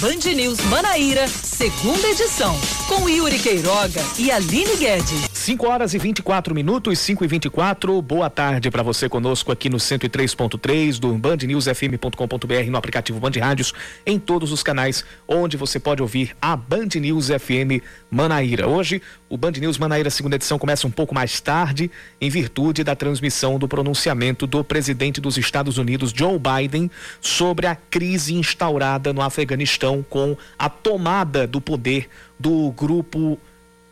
Band News Manaíra, segunda edição, com Yuri Queiroga e Aline Guedes. 5 horas e 24 minutos, 5 e 24 Boa tarde para você conosco aqui no 103.3 do bandnewsfm.com.br no aplicativo Band Rádios, em todos os canais onde você pode ouvir a Band News FM Manaíra. Hoje, o Band News Manaíra segunda edição começa um pouco mais tarde, em virtude da transmissão do pronunciamento do presidente dos Estados Unidos, Joe Biden, sobre a crise instaurada no Afeganistão com a tomada do poder do grupo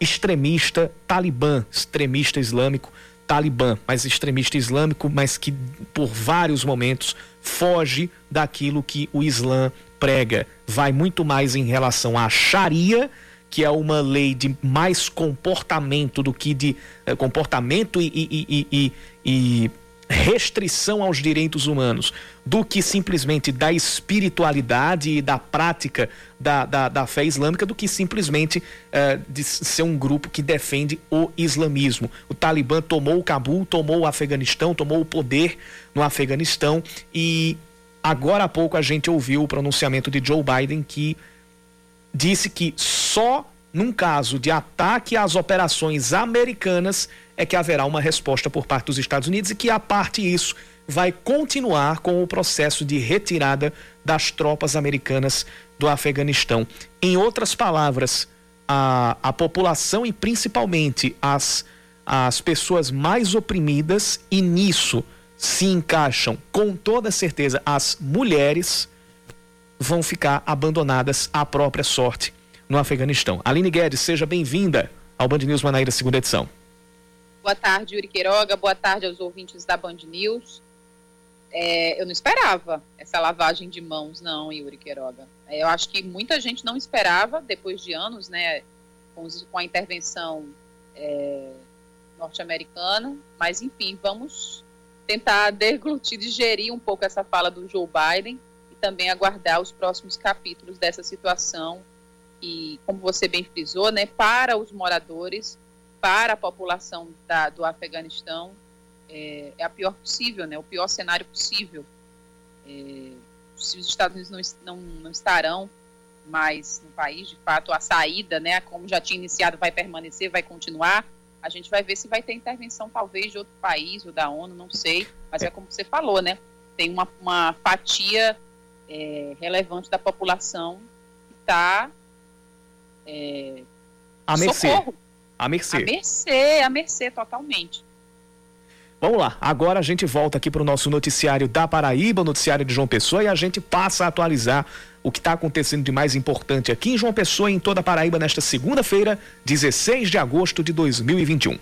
extremista talibã, extremista islâmico talibã, mas extremista islâmico, mas que por vários momentos foge daquilo que o Islã prega. Vai muito mais em relação à Sharia, que é uma lei de mais comportamento do que de eh, comportamento e, e, e, e, e restrição aos direitos humanos do que simplesmente da espiritualidade e da prática da, da, da fé islâmica, do que simplesmente uh, de ser um grupo que defende o islamismo. O Talibã tomou o Cabul, tomou o Afeganistão, tomou o poder no Afeganistão e agora há pouco a gente ouviu o pronunciamento de Joe Biden que disse que só num caso de ataque às operações americanas é que haverá uma resposta por parte dos Estados Unidos e que, a parte isso, vai continuar com o processo de retirada das tropas americanas do Afeganistão. Em outras palavras, a, a população e principalmente as, as pessoas mais oprimidas, e nisso se encaixam com toda certeza as mulheres, vão ficar abandonadas à própria sorte no Afeganistão. Aline Guedes, seja bem-vinda ao Band News Manaíra, segunda edição. Boa tarde, Yuri Queiroga. Boa tarde aos ouvintes da Band News. É, eu não esperava essa lavagem de mãos, não, Yuri Queiroga. É, eu acho que muita gente não esperava, depois de anos, né, com, com a intervenção é, norte-americana. Mas, enfim, vamos tentar deglutir, digerir um pouco essa fala do Joe Biden e também aguardar os próximos capítulos dessa situação. E, como você bem frisou, né, para os moradores para a população da, do Afeganistão é, é, a pior possível, né? O pior cenário possível. É, se os Estados Unidos não, não, não estarão mais no país, de fato, a saída, né? Como já tinha iniciado, vai permanecer, vai continuar. A gente vai ver se vai ter intervenção, talvez, de outro país ou da ONU, não sei. Mas é como você falou, né? Tem uma, uma fatia é, relevante da população que está é, a mercê. Socorro a mercê. A mercê, a mercê, totalmente. Vamos lá, agora a gente volta aqui para o nosso noticiário da Paraíba, noticiário de João Pessoa, e a gente passa a atualizar o que está acontecendo de mais importante aqui em João Pessoa e em toda a Paraíba nesta segunda-feira, 16 de agosto de 2021.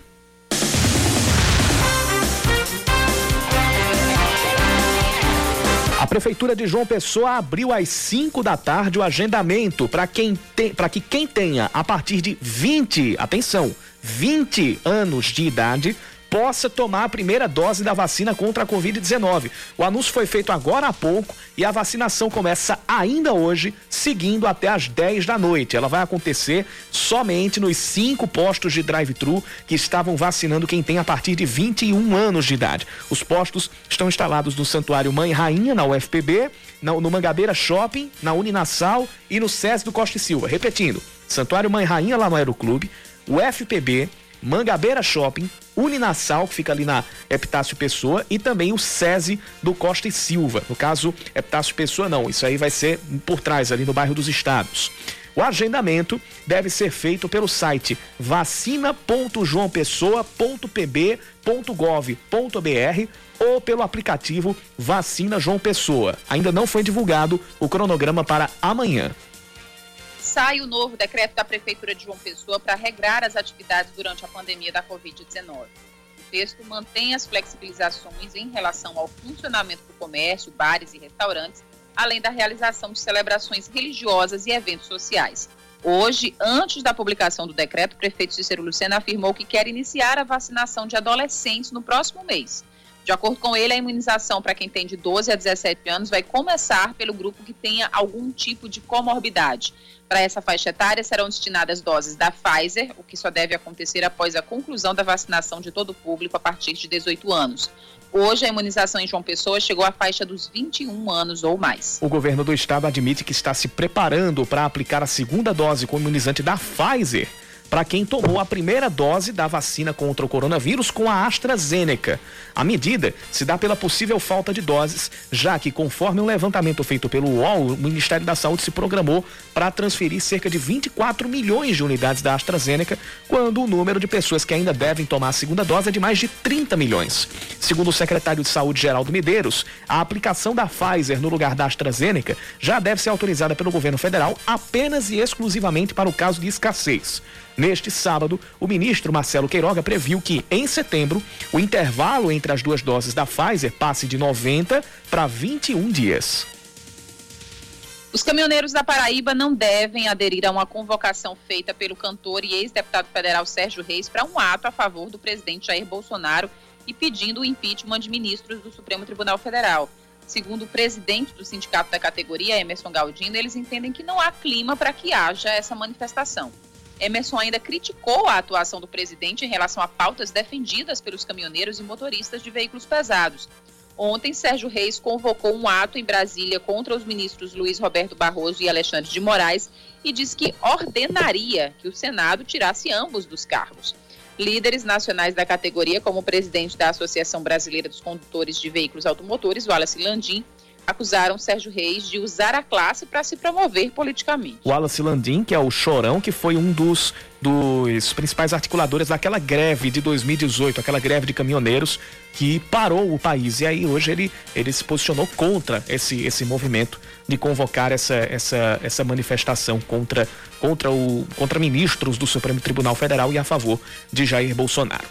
Prefeitura de João Pessoa abriu às 5 da tarde o agendamento para quem para que quem tenha a partir de 20, atenção, 20 anos de idade possa tomar a primeira dose da vacina contra a Covid-19. O anúncio foi feito agora há pouco e a vacinação começa ainda hoje, seguindo até às 10 da noite. Ela vai acontecer somente nos cinco postos de drive-thru que estavam vacinando quem tem a partir de 21 anos de idade. Os postos estão instalados no Santuário Mãe Rainha, na UFPB, no Mangabeira Shopping, na Uninasal e no SES do Costa e Silva. Repetindo, Santuário Mãe Rainha, lá no Aeroclube, UFPB, Mangabeira Shopping, Uninasal, que fica ali na Epitácio Pessoa, e também o SESI do Costa e Silva. No caso, Epitácio Pessoa não, isso aí vai ser por trás, ali no bairro dos Estados. O agendamento deve ser feito pelo site vacina.joaopessoa.pb.gov.br ou pelo aplicativo Vacina João Pessoa. Ainda não foi divulgado o cronograma para amanhã sai o novo decreto da Prefeitura de João Pessoa para regrar as atividades durante a pandemia da Covid-19. O texto mantém as flexibilizações em relação ao funcionamento do comércio, bares e restaurantes, além da realização de celebrações religiosas e eventos sociais. Hoje, antes da publicação do decreto, o prefeito Cícero Lucena afirmou que quer iniciar a vacinação de adolescentes no próximo mês. De acordo com ele, a imunização para quem tem de 12 a 17 anos vai começar pelo grupo que tenha algum tipo de comorbidade. Para essa faixa etária serão destinadas doses da Pfizer, o que só deve acontecer após a conclusão da vacinação de todo o público a partir de 18 anos. Hoje, a imunização em João Pessoa chegou à faixa dos 21 anos ou mais. O governo do estado admite que está se preparando para aplicar a segunda dose com imunizante da Pfizer para quem tomou a primeira dose da vacina contra o coronavírus com a AstraZeneca. A medida se dá pela possível falta de doses, já que, conforme um levantamento feito pelo UOL, o Ministério da Saúde se programou para transferir cerca de 24 milhões de unidades da AstraZeneca, quando o número de pessoas que ainda devem tomar a segunda dose é de mais de 30 milhões. Segundo o secretário de Saúde, Geraldo Medeiros, a aplicação da Pfizer no lugar da AstraZeneca já deve ser autorizada pelo governo federal apenas e exclusivamente para o caso de escassez. Neste sábado, o ministro Marcelo Queiroga previu que, em setembro, o intervalo entre as duas doses da Pfizer passe de 90 para 21 dias. Os caminhoneiros da Paraíba não devem aderir a uma convocação feita pelo cantor e ex-deputado federal Sérgio Reis para um ato a favor do presidente Jair Bolsonaro e pedindo o impeachment de ministros do Supremo Tribunal Federal. Segundo o presidente do sindicato da categoria, Emerson Galdino, eles entendem que não há clima para que haja essa manifestação. Emerson ainda criticou a atuação do presidente em relação a pautas defendidas pelos caminhoneiros e motoristas de veículos pesados. Ontem, Sérgio Reis convocou um ato em Brasília contra os ministros Luiz Roberto Barroso e Alexandre de Moraes e diz que ordenaria que o Senado tirasse ambos dos cargos. Líderes nacionais da categoria, como o presidente da Associação Brasileira dos Condutores de Veículos Automotores, Wallace Landim, acusaram Sérgio Reis de usar a classe para se promover politicamente. O Wallace Landim, que é o chorão, que foi um dos, dos principais articuladores daquela greve de 2018, aquela greve de caminhoneiros que parou o país. E aí hoje ele, ele se posicionou contra esse, esse movimento de convocar essa, essa, essa manifestação contra, contra, o, contra ministros do Supremo Tribunal Federal e a favor de Jair Bolsonaro.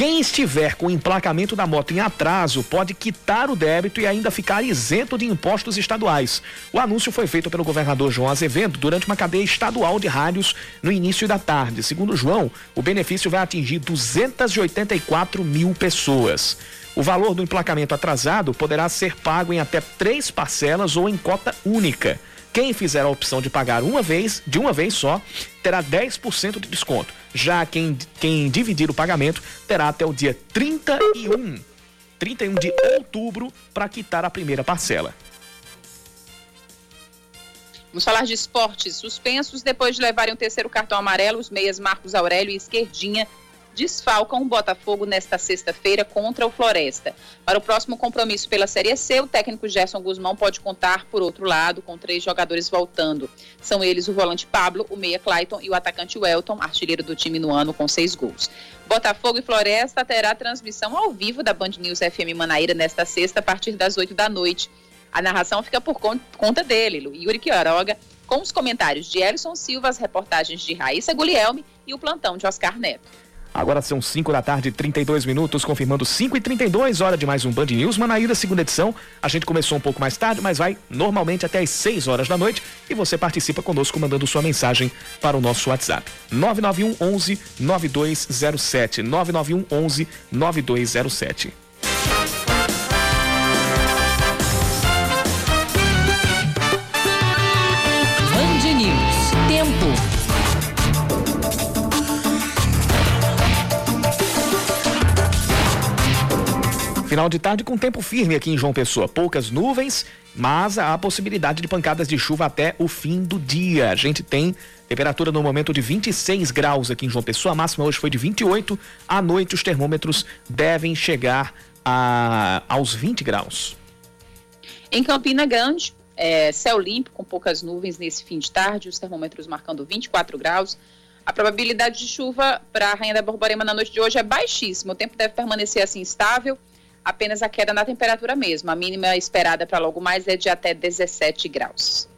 Quem estiver com o emplacamento da moto em atraso pode quitar o débito e ainda ficar isento de impostos estaduais. O anúncio foi feito pelo governador João Azevedo durante uma cadeia estadual de rádios no início da tarde. Segundo João, o benefício vai atingir 284 mil pessoas. O valor do emplacamento atrasado poderá ser pago em até três parcelas ou em cota única. Quem fizer a opção de pagar uma vez, de uma vez só, terá 10% de desconto. Já quem, quem dividir o pagamento terá até o dia 31, 31 de outubro para quitar a primeira parcela. Vamos falar de esportes. Suspensos depois de levarem o terceiro cartão amarelo, os meias Marcos Aurélio e Esquerdinha desfalcam o Botafogo nesta sexta-feira contra o Floresta. Para o próximo compromisso pela Série C, o técnico Gerson Guzmão pode contar, por outro lado, com três jogadores voltando. São eles o volante Pablo, o meia Clayton e o atacante Welton, artilheiro do time no ano com seis gols. Botafogo e Floresta terá transmissão ao vivo da Band News FM Manaíra nesta sexta, a partir das oito da noite. A narração fica por conta dele, Yuri Quiroga, com os comentários de Elson Silva, as reportagens de Raíssa Guglielmi e o plantão de Oscar Neto. Agora são 5 da tarde, 32 minutos, confirmando 5 e 32 hora de mais um Band News Manaíra, segunda edição. A gente começou um pouco mais tarde, mas vai normalmente até as 6 horas da noite e você participa conosco mandando sua mensagem para o nosso WhatsApp. 991 11 9207. 991 11 9207. Final de tarde com tempo firme aqui em João Pessoa. Poucas nuvens, mas há a possibilidade de pancadas de chuva até o fim do dia. A gente tem temperatura no momento de 26 graus aqui em João Pessoa. A máxima hoje foi de 28. À noite os termômetros devem chegar a, aos 20 graus. Em Campina Grande, é, céu limpo com poucas nuvens nesse fim de tarde, os termômetros marcando 24 graus. A probabilidade de chuva para a Rainha da Borborema na noite de hoje é baixíssima. O tempo deve permanecer assim estável apenas a queda na temperatura mesmo. A mínima esperada para logo mais é de até 17 graus.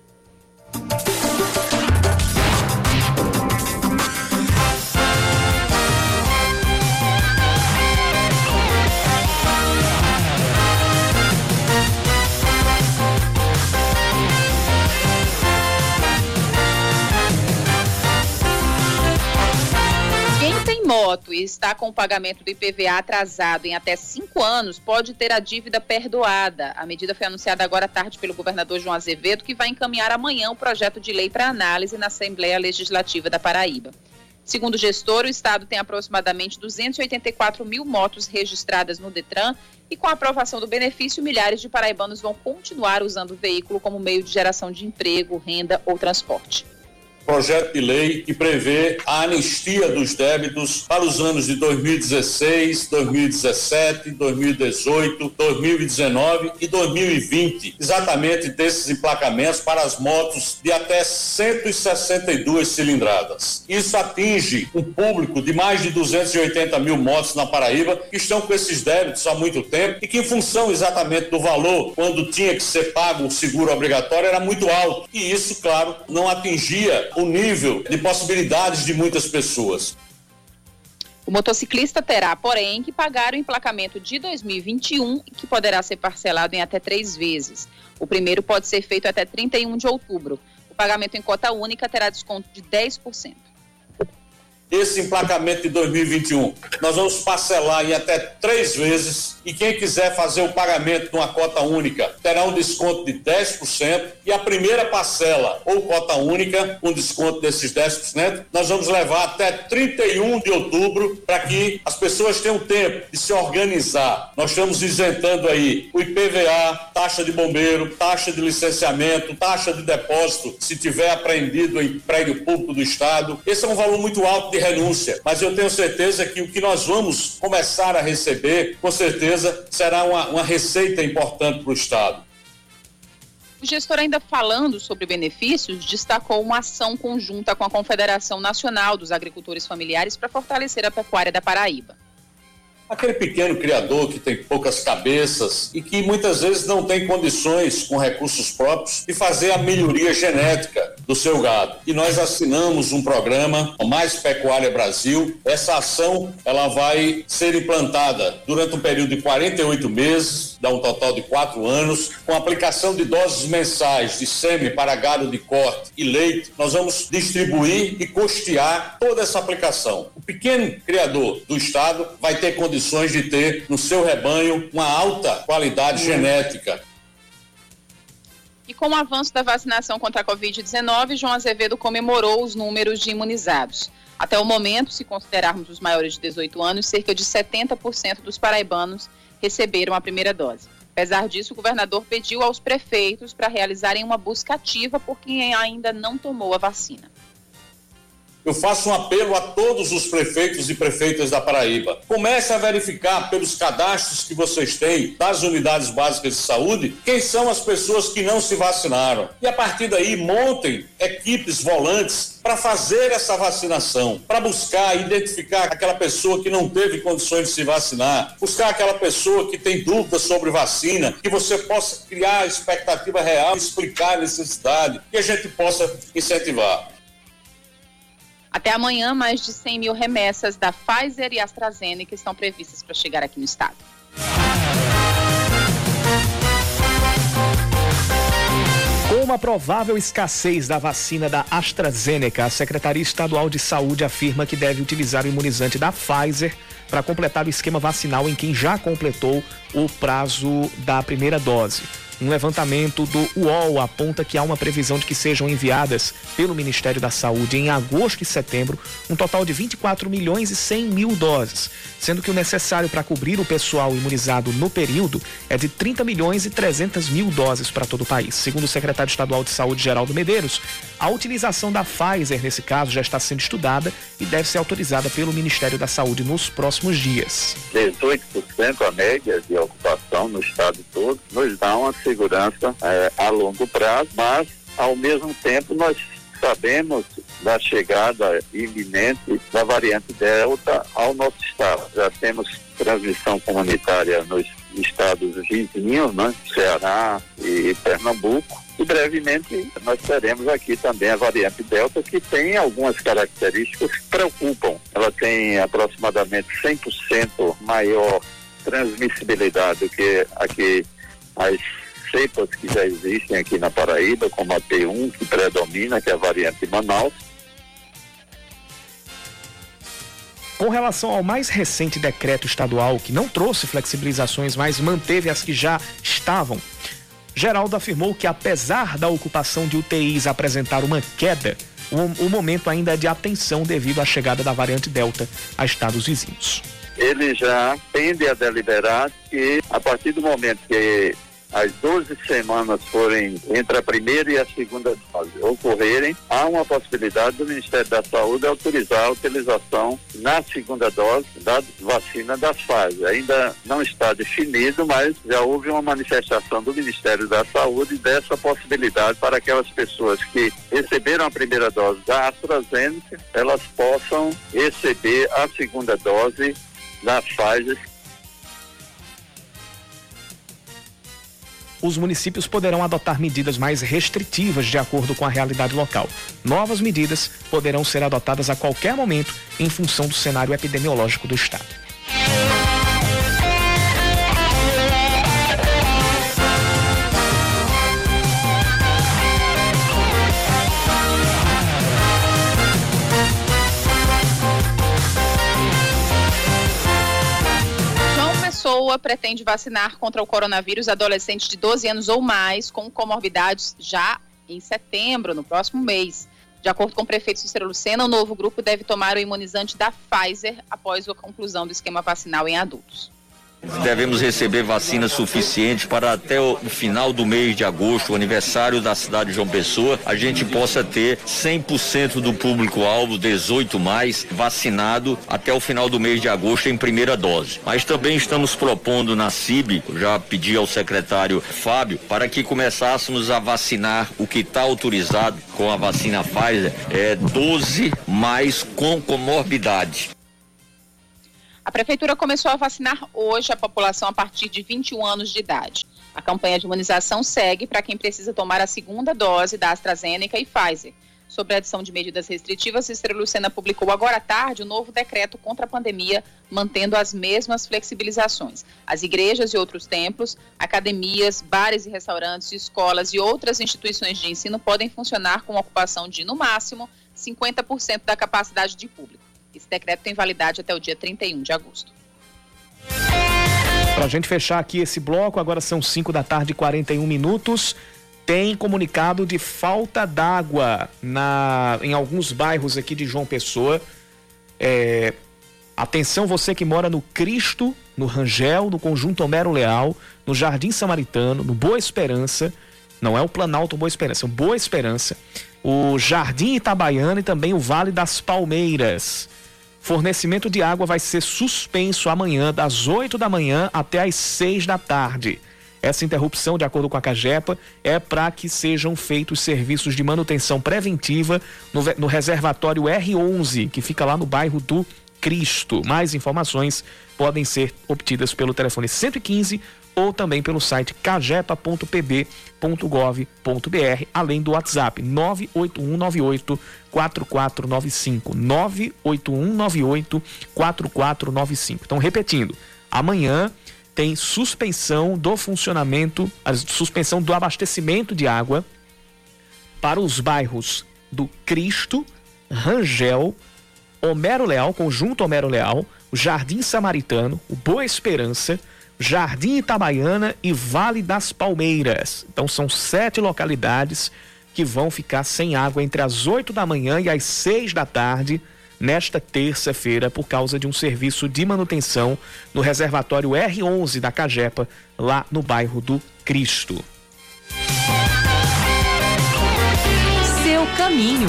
Moto e está com o pagamento do IPVA atrasado em até cinco anos, pode ter a dívida perdoada. A medida foi anunciada agora à tarde pelo governador João Azevedo, que vai encaminhar amanhã o projeto de lei para análise na Assembleia Legislativa da Paraíba. Segundo o gestor, o estado tem aproximadamente 284 mil motos registradas no Detran e com a aprovação do benefício, milhares de paraibanos vão continuar usando o veículo como meio de geração de emprego, renda ou transporte projeto de lei que prevê a anistia dos débitos para os anos de 2016, 2017, 2018, 2019 e 2020, exatamente desses emplacamentos para as motos de até 162 cilindradas. Isso atinge um público de mais de 280 mil motos na Paraíba que estão com esses débitos há muito tempo e que, em função exatamente do valor, quando tinha que ser pago o seguro obrigatório, era muito alto. E isso, claro, não atingia o nível de possibilidades de muitas pessoas. O motociclista terá, porém, que pagar o emplacamento de 2021, que poderá ser parcelado em até três vezes. O primeiro pode ser feito até 31 de outubro. O pagamento em cota única terá desconto de 10% esse emplacamento de 2021. Nós vamos parcelar em até três vezes e quem quiser fazer o pagamento numa cota única terá um desconto de 10% e a primeira parcela ou cota única, um desconto desses 10%, nós vamos levar até 31 de outubro para que as pessoas tenham tempo de se organizar. Nós estamos isentando aí o IPVA, taxa de bombeiro, taxa de licenciamento, taxa de depósito, se tiver apreendido em prédio público do Estado. Esse é um valor muito alto de renúncia, mas eu tenho certeza que o que nós vamos começar a receber, com certeza, será uma, uma receita importante para o Estado. O gestor, ainda falando sobre benefícios, destacou uma ação conjunta com a Confederação Nacional dos Agricultores Familiares para fortalecer a pecuária da Paraíba. Aquele pequeno criador que tem poucas cabeças e que muitas vezes não tem condições com recursos próprios de fazer a melhoria genética do seu gado. E nós assinamos um programa, Mais Pecuária Brasil. Essa ação ela vai ser implantada durante um período de 48 meses, dá um total de quatro anos, com aplicação de doses mensais de sêmen para gado de corte e leite. Nós vamos distribuir e custear toda essa aplicação. O pequeno criador do estado vai ter condições condições de ter no seu rebanho uma alta qualidade genética. E com o avanço da vacinação contra a Covid-19, João Azevedo comemorou os números de imunizados. Até o momento, se considerarmos os maiores de 18 anos, cerca de 70% dos paraibanos receberam a primeira dose. Apesar disso, o governador pediu aos prefeitos para realizarem uma busca ativa por quem ainda não tomou a vacina eu faço um apelo a todos os prefeitos e prefeitas da Paraíba. Comece a verificar pelos cadastros que vocês têm das unidades básicas de saúde quem são as pessoas que não se vacinaram. E a partir daí, montem equipes volantes para fazer essa vacinação, para buscar identificar aquela pessoa que não teve condições de se vacinar, buscar aquela pessoa que tem dúvidas sobre vacina, que você possa criar expectativa real, explicar a necessidade e a gente possa incentivar. Até amanhã, mais de 100 mil remessas da Pfizer e AstraZeneca estão previstas para chegar aqui no estado. Com uma provável escassez da vacina da AstraZeneca, a Secretaria Estadual de Saúde afirma que deve utilizar o imunizante da Pfizer para completar o esquema vacinal em quem já completou o prazo da primeira dose. Um levantamento do UOL aponta que há uma previsão de que sejam enviadas pelo Ministério da Saúde em agosto e setembro um total de 24 milhões e 100 mil doses, sendo que o necessário para cobrir o pessoal imunizado no período é de 30 milhões e 300 mil doses para todo o país. Segundo o secretário estadual de Saúde, Geraldo Medeiros, a utilização da Pfizer nesse caso já está sendo estudada e deve ser autorizada pelo Ministério da Saúde nos próximos dias. 18% a média de ocupação no estado todo nos dá uma segurança é, a longo prazo, mas ao mesmo tempo nós sabemos da chegada iminente da variante Delta ao nosso estado. Já temos transmissão comunitária nos estados vizinhos, né? Ceará e Pernambuco. E brevemente nós teremos aqui também a variante Delta, que tem algumas características que preocupam. Ela tem aproximadamente 100% maior transmissibilidade do que aqui as cepas que já existem aqui na Paraíba, como a T1, que predomina, que é a variante Manaus. Com relação ao mais recente decreto estadual, que não trouxe flexibilizações, mas manteve as que já estavam, Geraldo afirmou que, apesar da ocupação de UTIs apresentar uma queda, o, o momento ainda é de atenção devido à chegada da variante Delta a estados vizinhos. Ele já tende a deliberar que, a partir do momento que as 12 semanas forem entre a primeira e a segunda fase ocorrerem, há uma possibilidade do Ministério da Saúde autorizar a utilização na segunda dose da vacina da Pfizer. Ainda não está definido, mas já houve uma manifestação do Ministério da Saúde dessa possibilidade para aquelas pessoas que receberam a primeira dose da AstraZeneca, elas possam receber a segunda dose da Pfizer os municípios poderão adotar medidas mais restritivas de acordo com a realidade local. Novas medidas poderão ser adotadas a qualquer momento em função do cenário epidemiológico do estado. Pretende vacinar contra o coronavírus adolescentes de 12 anos ou mais com comorbidades já em setembro, no próximo mês. De acordo com o prefeito Cícero Lucena, o novo grupo deve tomar o imunizante da Pfizer após a conclusão do esquema vacinal em adultos. Devemos receber vacina suficiente para até o final do mês de agosto, o aniversário da cidade de João Pessoa, a gente possa ter 100% do público-alvo, 18 mais, vacinado até o final do mês de agosto em primeira dose. Mas também estamos propondo na CIB, já pedi ao secretário Fábio, para que começássemos a vacinar o que está autorizado com a vacina Pfizer, é 12 mais com comorbidade. A prefeitura começou a vacinar hoje a população a partir de 21 anos de idade. A campanha de imunização segue para quem precisa tomar a segunda dose da AstraZeneca e Pfizer. Sobre a adição de medidas restritivas, Cícero Lucena publicou agora à tarde o um novo decreto contra a pandemia, mantendo as mesmas flexibilizações. As igrejas e outros templos, academias, bares e restaurantes, escolas e outras instituições de ensino podem funcionar com ocupação de, no máximo, 50% da capacidade de público. Esse decreto tem validade até o dia 31 de agosto. Para a gente fechar aqui esse bloco, agora são 5 da tarde e 41 minutos. Tem comunicado de falta d'água na em alguns bairros aqui de João Pessoa. É, atenção, você que mora no Cristo, no Rangel, no Conjunto Homero Leal, no Jardim Samaritano, no Boa Esperança. Não é o Planalto Boa Esperança, é o Boa Esperança. O Jardim Itabaiana e também o Vale das Palmeiras. Fornecimento de água vai ser suspenso amanhã, das 8 da manhã até as 6 da tarde. Essa interrupção, de acordo com a Cagepa, é para que sejam feitos serviços de manutenção preventiva no, no reservatório R11, que fica lá no bairro do Cristo. Mais informações podem ser obtidas pelo telefone 115 ou também pelo site cagepa.pb.gov.br, além do WhatsApp 98198 4495 98198 4495. Então repetindo, amanhã tem suspensão do funcionamento, a suspensão do abastecimento de água para os bairros do Cristo, Rangel, Homero Leal, Conjunto Homero Leal, o Jardim Samaritano, o Boa Esperança, Jardim Itabaiana e Vale das Palmeiras. Então são sete localidades que vão ficar sem água entre as 8 da manhã e as 6 da tarde nesta terça-feira por causa de um serviço de manutenção no reservatório R11 da Cagepa, lá no bairro do Cristo. Seu caminho.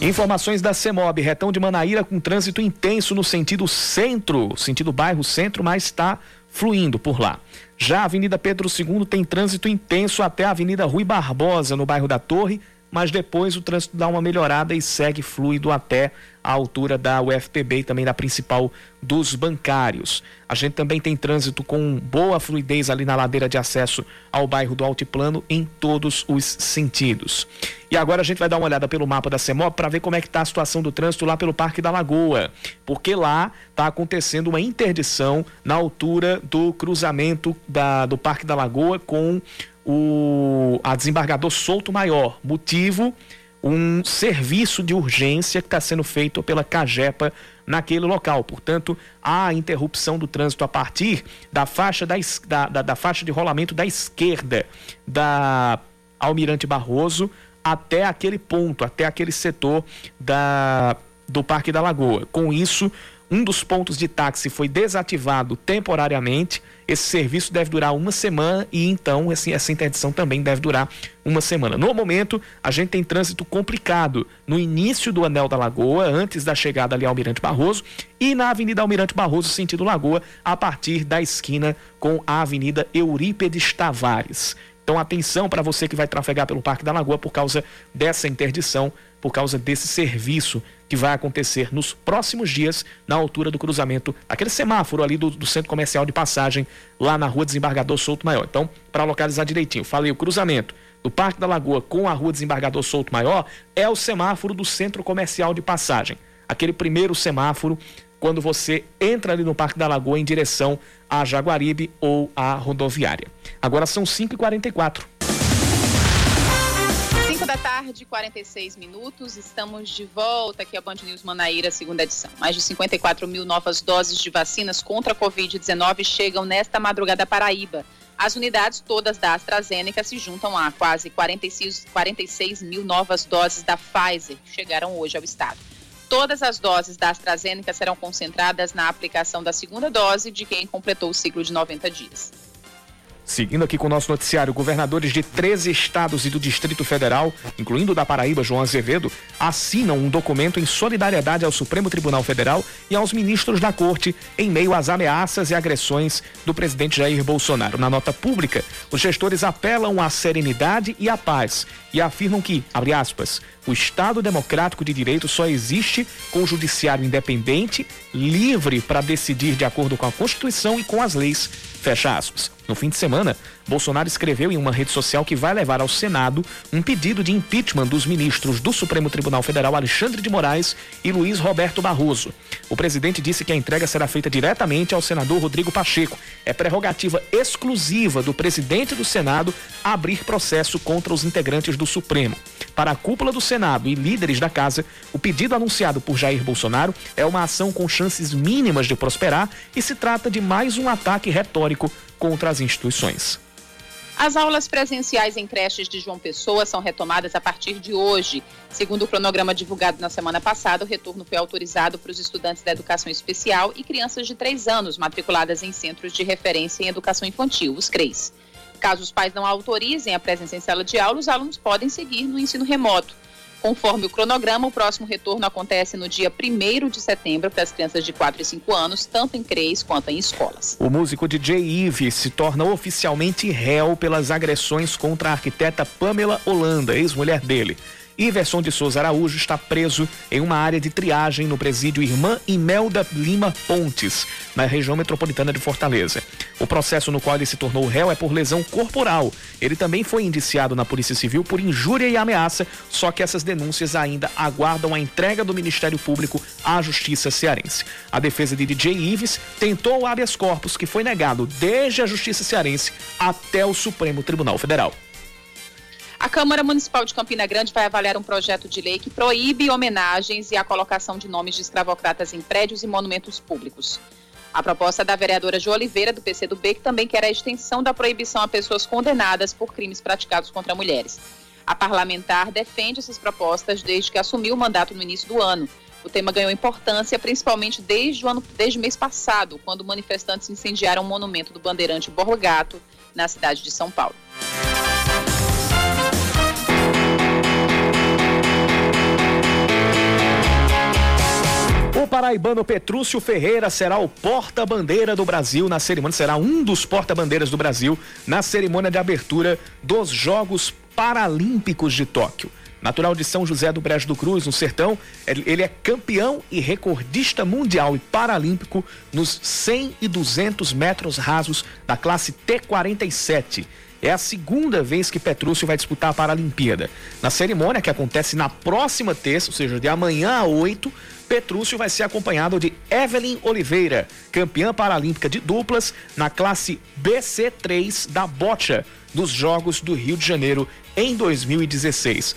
Informações da CEMOB, retão de Manaíra com trânsito intenso no sentido centro, sentido bairro centro, mas está fluindo por lá. Já a Avenida Pedro II tem trânsito intenso até a Avenida Rui Barbosa, no bairro da Torre, mas depois o trânsito dá uma melhorada e segue fluido até a altura da UFPB e também da principal dos bancários. A gente também tem trânsito com boa fluidez ali na ladeira de acesso ao bairro do Altiplano em todos os sentidos. E agora a gente vai dar uma olhada pelo mapa da CEMOB para ver como é que está a situação do trânsito lá pelo Parque da Lagoa, porque lá está acontecendo uma interdição na altura do cruzamento da, do Parque da Lagoa com o a desembargador Solto Maior. Motivo um serviço de urgência que está sendo feito pela Cagepa naquele local. Portanto, há interrupção do trânsito a partir da faixa, da, da, da faixa de rolamento da esquerda da Almirante Barroso até aquele ponto, até aquele setor da, do Parque da Lagoa. Com isso, um dos pontos de táxi foi desativado temporariamente. Esse serviço deve durar uma semana e então assim, essa interdição também deve durar uma semana. No momento, a gente tem trânsito complicado no início do Anel da Lagoa, antes da chegada ali ao Almirante Barroso, e na Avenida Almirante Barroso, sentido Lagoa, a partir da esquina com a Avenida Eurípedes Tavares. Então, atenção para você que vai trafegar pelo Parque da Lagoa por causa dessa interdição, por causa desse serviço que vai acontecer nos próximos dias na altura do cruzamento, aquele semáforo ali do, do centro comercial de passagem, lá na rua Desembargador Souto Maior. Então, para localizar direitinho, falei o cruzamento do Parque da Lagoa com a rua Desembargador Souto Maior é o semáforo do centro comercial de passagem. Aquele primeiro semáforo quando você entra ali no Parque da Lagoa em direção a Jaguaribe ou à rodoviária. Agora são 5h44. 5 da tarde, 46 minutos. Estamos de volta aqui a Band News Manaíra, segunda edição. Mais de 54 mil novas doses de vacinas contra a Covid-19 chegam nesta madrugada Paraíba. As unidades todas da AstraZeneca se juntam a quase 46, 46 mil novas doses da Pfizer que chegaram hoje ao estado. Todas as doses da AstraZeneca serão concentradas na aplicação da segunda dose de quem completou o ciclo de 90 dias. Seguindo aqui com o nosso noticiário, governadores de 13 estados e do Distrito Federal, incluindo da Paraíba, João Azevedo, assinam um documento em solidariedade ao Supremo Tribunal Federal e aos ministros da Corte em meio às ameaças e agressões do presidente Jair Bolsonaro. Na nota pública, os gestores apelam à serenidade e à paz e afirmam que, abre aspas, o Estado Democrático de Direito só existe com o judiciário independente, livre para decidir de acordo com a Constituição e com as leis Fecha aspas. No fim de semana, Bolsonaro escreveu em uma rede social que vai levar ao Senado um pedido de impeachment dos ministros do Supremo Tribunal Federal Alexandre de Moraes e Luiz Roberto Barroso. O presidente disse que a entrega será feita diretamente ao senador Rodrigo Pacheco. É prerrogativa exclusiva do presidente do Senado abrir processo contra os integrantes do Supremo. Para a cúpula do Senado e líderes da casa, o pedido anunciado por Jair Bolsonaro é uma ação com chances mínimas de prosperar e se trata de mais um ataque retórico contra as instituições. As aulas presenciais em creches de João Pessoa são retomadas a partir de hoje. Segundo o cronograma divulgado na semana passada, o retorno foi autorizado para os estudantes da educação especial e crianças de 3 anos matriculadas em centros de referência em educação infantil, os CREs. Caso os pais não autorizem a presença em sala de aula, os alunos podem seguir no ensino remoto. Conforme o cronograma, o próximo retorno acontece no dia 1 de setembro para as crianças de 4 e 5 anos, tanto em CREs quanto em escolas. O músico DJ Ives se torna oficialmente réu pelas agressões contra a arquiteta Pamela Holanda, ex-mulher dele. Iverson de Souza Araújo está preso em uma área de triagem no presídio Irmã Imelda Lima Pontes, na região metropolitana de Fortaleza. O processo no qual ele se tornou réu é por lesão corporal. Ele também foi indiciado na Polícia Civil por injúria e ameaça, só que essas denúncias ainda aguardam a entrega do Ministério Público à Justiça Cearense. A defesa de DJ Ives tentou o habeas corpus que foi negado desde a Justiça Cearense até o Supremo Tribunal Federal. A Câmara Municipal de Campina Grande vai avaliar um projeto de lei que proíbe homenagens e a colocação de nomes de escravocratas em prédios e monumentos públicos. A proposta da vereadora Jo Oliveira, do PCdoB, que também quer a extensão da proibição a pessoas condenadas por crimes praticados contra mulheres. A parlamentar defende essas propostas desde que assumiu o mandato no início do ano. O tema ganhou importância principalmente desde o, ano, desde o mês passado, quando manifestantes incendiaram o monumento do bandeirante Borgato, na cidade de São Paulo. Paraibano Petrúcio Ferreira será o porta-bandeira do Brasil na cerimônia, será um dos porta-bandeiras do Brasil na cerimônia de abertura dos Jogos Paralímpicos de Tóquio. Natural de São José do Brejo do Cruz, no Sertão, ele é campeão e recordista mundial e paralímpico nos 100 e 200 metros rasos da classe T47. É a segunda vez que Petrúcio vai disputar a Paralimpíada. Na cerimônia que acontece na próxima terça, ou seja, de amanhã a 8, Petrúcio vai ser acompanhado de Evelyn Oliveira, campeã paralímpica de duplas na classe BC3 da Bocha dos Jogos do Rio de Janeiro em 2016.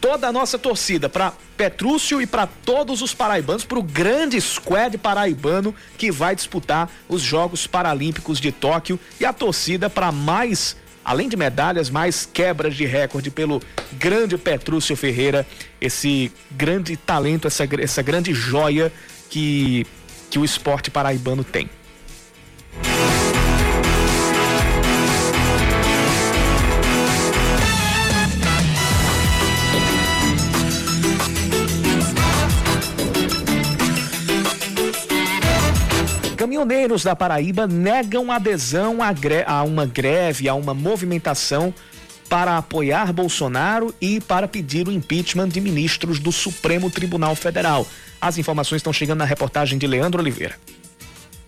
Toda a nossa torcida para Petrúcio e para todos os paraibanos, para o grande squad paraibano que vai disputar os Jogos Paralímpicos de Tóquio e a torcida para mais além de medalhas, mais quebras de recorde pelo grande Petrúcio Ferreira, esse grande talento, essa, essa grande joia que, que o esporte paraibano tem. Caminhoneiros da Paraíba negam adesão a, a, uma greve, a uma movimentação para apoiar Bolsonaro e para pedir o impeachment de ministros do Supremo Tribunal Federal. As informações estão chegando na reportagem de Leandro Oliveira.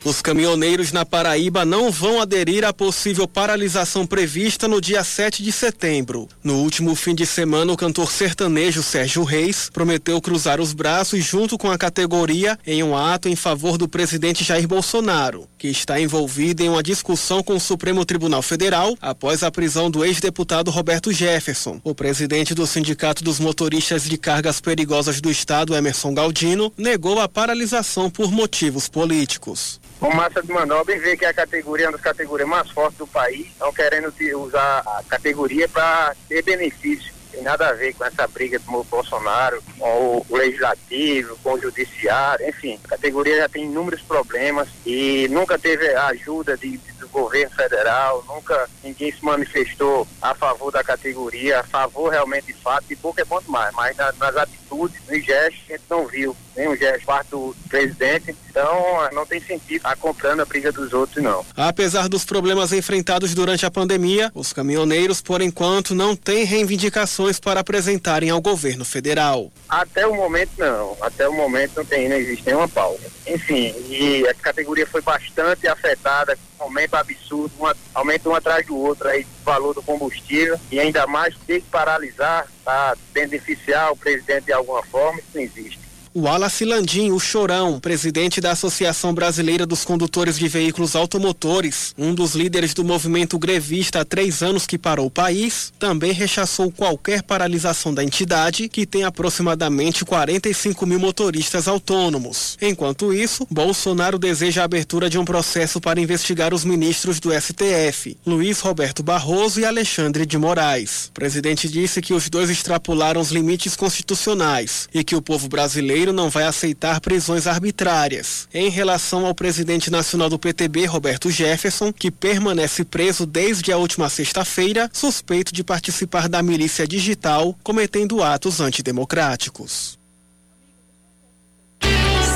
Os caminhoneiros na Paraíba não vão aderir à possível paralisação prevista no dia 7 de setembro. No último fim de semana, o cantor sertanejo Sérgio Reis prometeu cruzar os braços junto com a categoria em um ato em favor do presidente Jair Bolsonaro, que está envolvido em uma discussão com o Supremo Tribunal Federal após a prisão do ex-deputado Roberto Jefferson. O presidente do Sindicato dos Motoristas de Cargas Perigosas do Estado, Emerson Galdino, negou a paralisação por motivos políticos com massa de manobra e ver que a categoria é uma das categorias mais fortes do país, estão querendo usar a categoria para ter benefício. Tem nada a ver com essa briga do Bolsonaro, com o legislativo, com o judiciário, enfim. A categoria já tem inúmeros problemas e nunca teve a ajuda de, do governo federal, nunca ninguém se manifestou a favor da categoria, a favor realmente de fato, e pouco é bom demais, mas nas, nas atitudes, nos gestos, a gente não viu nenhum gesto parte do presidente, então não tem sentido estar comprando a briga dos outros, não. Apesar dos problemas enfrentados durante a pandemia, os caminhoneiros, por enquanto, não têm reivindicações para apresentarem ao governo federal. Até o momento, não. Até o momento não tem, não existe nenhuma pauta. Enfim, e a categoria foi bastante afetada, com um aumento absurdo, um aumento um atrás do outro aí do valor do combustível, e ainda mais ter que paralisar para beneficiar o presidente de alguma forma, isso não existe. O Wallace Landim, o Chorão, presidente da Associação Brasileira dos Condutores de Veículos Automotores, um dos líderes do movimento grevista há três anos que parou o país, também rechaçou qualquer paralisação da entidade, que tem aproximadamente 45 mil motoristas autônomos. Enquanto isso, Bolsonaro deseja a abertura de um processo para investigar os ministros do STF, Luiz Roberto Barroso e Alexandre de Moraes. O presidente disse que os dois extrapolaram os limites constitucionais e que o povo brasileiro Não vai aceitar prisões arbitrárias. Em relação ao presidente nacional do PTB, Roberto Jefferson, que permanece preso desde a última sexta-feira, suspeito de participar da milícia digital, cometendo atos antidemocráticos.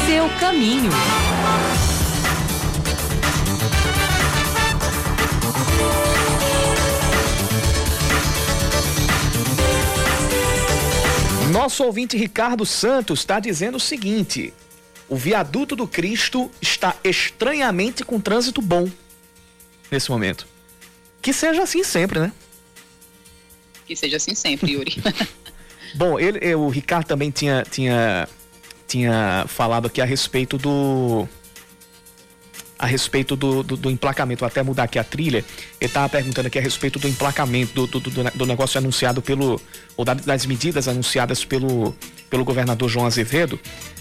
Seu caminho. Nosso ouvinte Ricardo Santos está dizendo o seguinte: o viaduto do Cristo está estranhamente com trânsito bom nesse momento. Que seja assim sempre, né? Que seja assim sempre, Yuri. bom, ele, o Ricardo também tinha, tinha, tinha falado aqui a respeito do a respeito do, do, do, emplacamento, vou até mudar aqui a trilha, ele estava perguntando aqui a respeito do emplacamento, do, do, do negócio anunciado pelo, ou das medidas anunciadas pelo, pelo governador João Azevedo,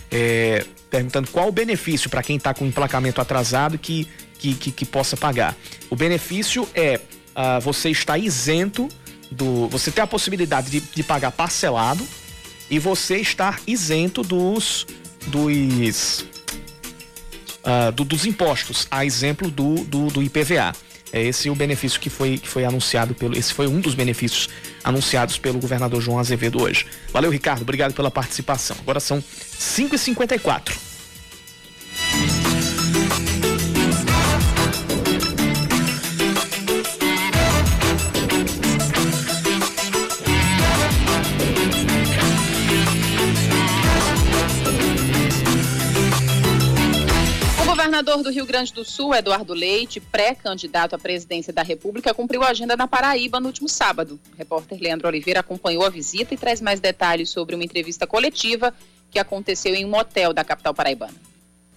é, perguntando qual o benefício para quem está com emplacamento atrasado que, que, que, que, possa pagar. O benefício é uh, você estar isento do. Você ter a possibilidade de, de pagar parcelado e você estar isento dos. dos uh, do, dos impostos, a exemplo do, do, do IPVA. É esse o benefício que foi, que foi anunciado pelo. Esse foi um dos benefícios anunciados pelo governador João Azevedo hoje. Valeu, Ricardo. Obrigado pela participação. Agora são 5h54. Governador do Rio Grande do Sul, Eduardo Leite, pré-candidato à presidência da República, cumpriu a agenda na Paraíba no último sábado. O repórter Leandro Oliveira acompanhou a visita e traz mais detalhes sobre uma entrevista coletiva que aconteceu em um hotel da capital paraibana.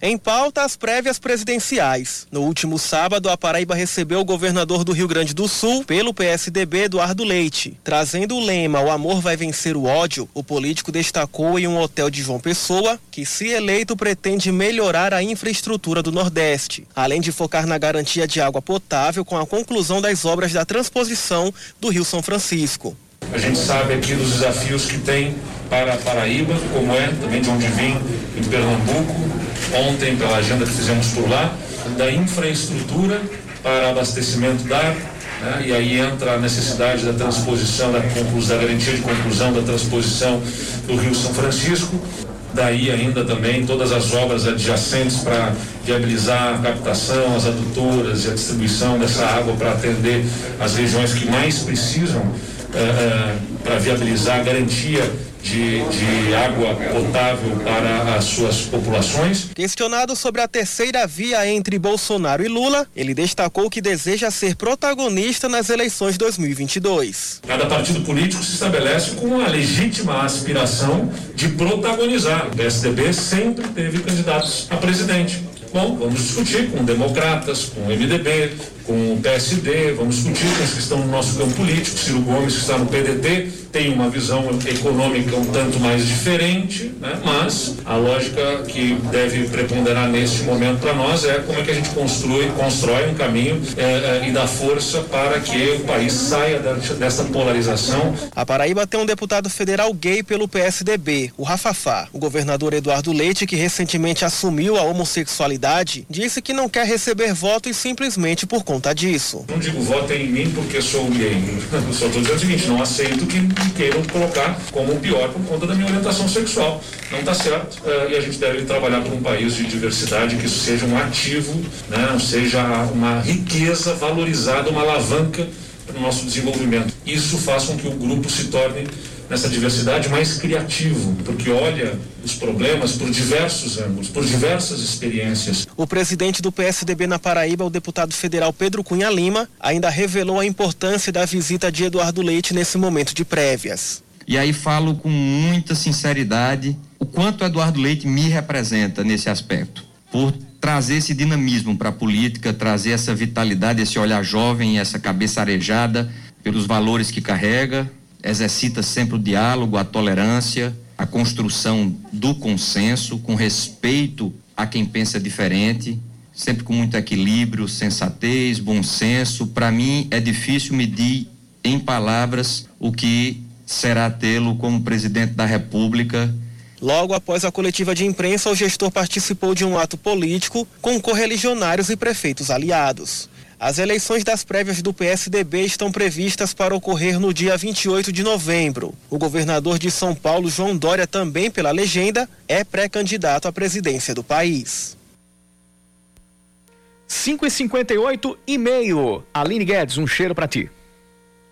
Em pauta, as prévias presidenciais. No último sábado, a Paraíba recebeu o governador do Rio Grande do Sul pelo PSDB, Eduardo Leite. Trazendo o lema O amor vai vencer o ódio, o político destacou em um hotel de João Pessoa que, se eleito, pretende melhorar a infraestrutura do Nordeste, além de focar na garantia de água potável com a conclusão das obras da transposição do Rio São Francisco. A gente sabe aqui dos desafios que tem para a Paraíba, como é também de onde vim em Pernambuco, ontem pela agenda que fizemos por lá, da infraestrutura para abastecimento da né? e aí entra a necessidade da transposição, da, da garantia de conclusão da transposição do Rio São Francisco, daí ainda também todas as obras adjacentes para viabilizar a captação, as adutoras e a distribuição dessa água para atender as regiões que mais precisam eh, eh, para viabilizar a garantia de, de, água potável para as suas populações. Questionado sobre a terceira via entre Bolsonaro e Lula, ele destacou que deseja ser protagonista nas eleições 2022. Cada partido político se estabelece com uma legítima aspiração de protagonizar. O PSDB sempre teve candidatos a presidente. Bom, vamos discutir com democratas, com MDB, com o PSD, vamos discutir com os que estão no nosso campo político. Ciro Gomes, que está no PDT, tem uma visão econômica um tanto mais diferente, né? mas a lógica que deve preponderar neste momento para nós é como é que a gente construi, constrói um caminho é, é, e dá força para que o país saia dessa polarização. A Paraíba tem um deputado federal gay pelo PSDB, o Rafafá. O governador Eduardo Leite, que recentemente assumiu a homossexualidade, disse que não quer receber votos simplesmente por conta disso. Não digo votem em mim porque sou gay. Eu só estou dizendo o seguinte, não aceito que me queiram colocar como pior por conta da minha orientação sexual. Não está certo uh, e a gente deve trabalhar para um país de diversidade, que isso seja um ativo, né, seja uma riqueza valorizada, uma alavanca para o nosso desenvolvimento. Isso faz com que o grupo se torne nessa diversidade mais criativo, porque olha os problemas por diversos ângulos, por diversas experiências. O presidente do PSDB na Paraíba, o deputado federal Pedro Cunha Lima, ainda revelou a importância da visita de Eduardo Leite nesse momento de prévias. E aí falo com muita sinceridade o quanto Eduardo Leite me representa nesse aspecto, por trazer esse dinamismo para a política, trazer essa vitalidade, esse olhar jovem, essa cabeça arejada pelos valores que carrega, exercita sempre o diálogo, a tolerância, a construção do consenso, com respeito a quem pensa diferente, sempre com muito equilíbrio, sensatez, bom senso. Para mim é difícil medir em palavras o que será tê-lo como presidente da República. Logo após a coletiva de imprensa, o gestor participou de um ato político com correligionários e prefeitos aliados. As eleições das prévias do PSDB estão previstas para ocorrer no dia 28 de novembro. O governador de São Paulo, João Dória, também pela legenda, é pré-candidato à presidência do país. 5 e 58 e meio. Aline Guedes, um cheiro para ti.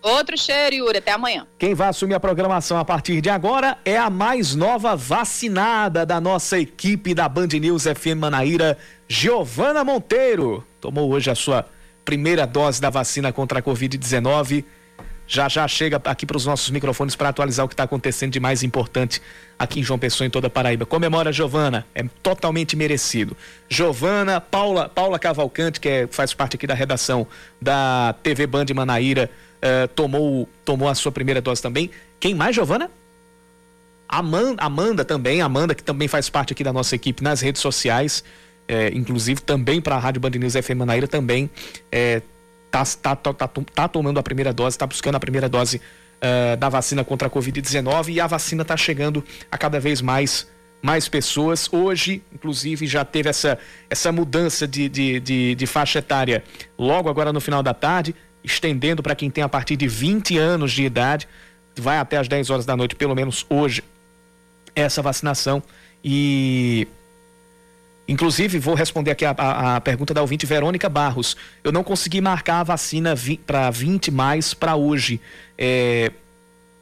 Outro cheiro, Yuri. Até amanhã. Quem vai assumir a programação a partir de agora é a mais nova vacinada da nossa equipe da Band News FM Manaíra, Giovana Monteiro. Tomou hoje a sua primeira dose da vacina contra a Covid-19. Já já chega aqui para os nossos microfones para atualizar o que está acontecendo de mais importante aqui em João Pessoa, em toda a Paraíba. Comemora, Giovana, é totalmente merecido. Giovana, Paula, Paula Cavalcante, que é, faz parte aqui da redação da TV Band Manaíra, uh, tomou, tomou a sua primeira dose também. Quem mais, Giovana? Amanda, Amanda também, Amanda, que também faz parte aqui da nossa equipe nas redes sociais é, inclusive também para a Rádio Band News FM Manaíra também é, tá, tá, tá, tá, tá tomando a primeira dose, está buscando a primeira dose uh, da vacina contra a Covid-19 e a vacina está chegando a cada vez mais mais pessoas. Hoje, inclusive, já teve essa, essa mudança de, de, de, de faixa etária logo agora no final da tarde, estendendo para quem tem a partir de 20 anos de idade, vai até as 10 horas da noite, pelo menos hoje, essa vacinação. E Inclusive, vou responder aqui a, a, a, pergunta da ouvinte Verônica Barros. Eu não consegui marcar a vacina para 20 mais para hoje. É,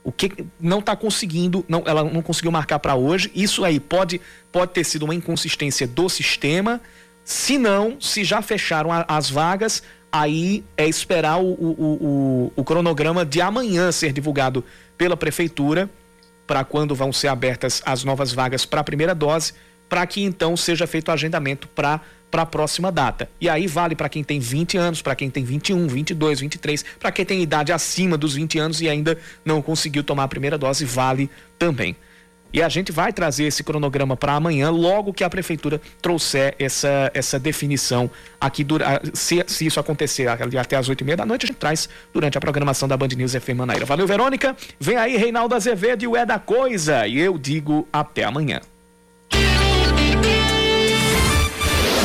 o que não está conseguindo, não, ela não conseguiu marcar para hoje. Isso aí pode, pode ter sido uma inconsistência do sistema. Se não, se já fecharam a, as vagas, aí é esperar o, o, o, o cronograma de amanhã ser divulgado pela prefeitura para quando vão ser abertas as novas vagas para a primeira dose para que então seja feito o agendamento para para a próxima data. E aí vale para quem tem 20 anos, para quem tem 21, 22, 23, para quem tem idade acima dos 20 anos e ainda não conseguiu tomar a primeira dose, vale também. E a gente vai trazer esse cronograma para amanhã, logo que a prefeitura trouxer essa, essa definição aqui. Se, se isso acontecer até as oito e meia da noite, a gente traz durante a programação da Band News FM Manaíra. Valeu, Verônica. Vem aí, Reinaldo Azevedo e o É da Coisa. E eu digo até amanhã.